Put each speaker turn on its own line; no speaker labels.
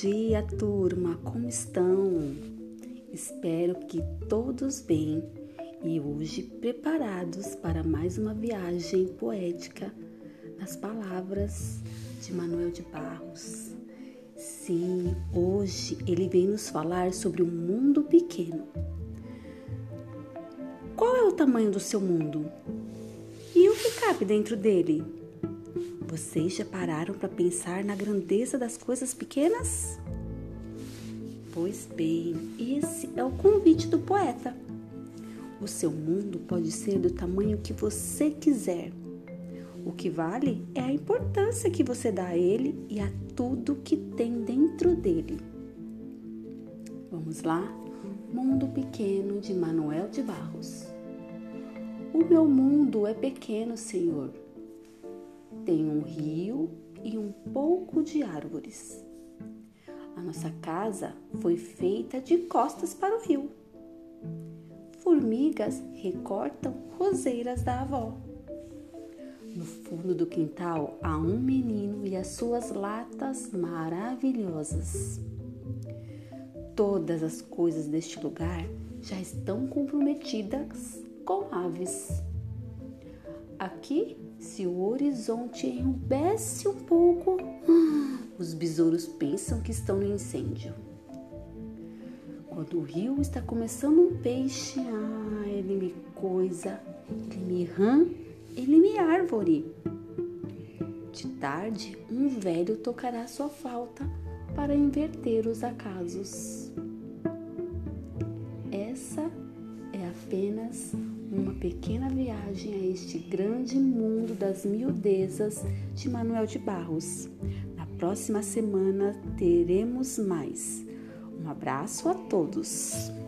dia, turma! Como estão? Espero que todos bem e hoje preparados para mais uma viagem poética nas palavras de Manuel de Barros. Sim, hoje ele vem nos falar sobre um mundo pequeno. Qual é o tamanho do seu mundo? E o que cabe dentro dele? Vocês já pararam para pensar na grandeza das coisas pequenas? Pois bem, esse é o convite do poeta. O seu mundo pode ser do tamanho que você quiser. O que vale é a importância que você dá a ele e a tudo que tem dentro dele. Vamos lá? Mundo Pequeno de Manuel de Barros. O meu mundo é pequeno, Senhor tem um rio e um pouco de árvores. A nossa casa foi feita de costas para o rio. Formigas recortam roseiras da avó. No fundo do quintal há um menino e as suas latas maravilhosas. Todas as coisas deste lugar já estão comprometidas com aves. Aqui se o horizonte enrubesce um pouco, os besouros pensam que estão no incêndio. Quando o rio está começando um peixe, ah, ele me coisa, ele me rã, ele me árvore. De tarde, um velho tocará sua flauta para inverter os acasos. Essa é apenas uma pequena viagem a este grande mundo das miudezas de Manuel de Barros. Na próxima semana teremos mais. Um abraço a todos!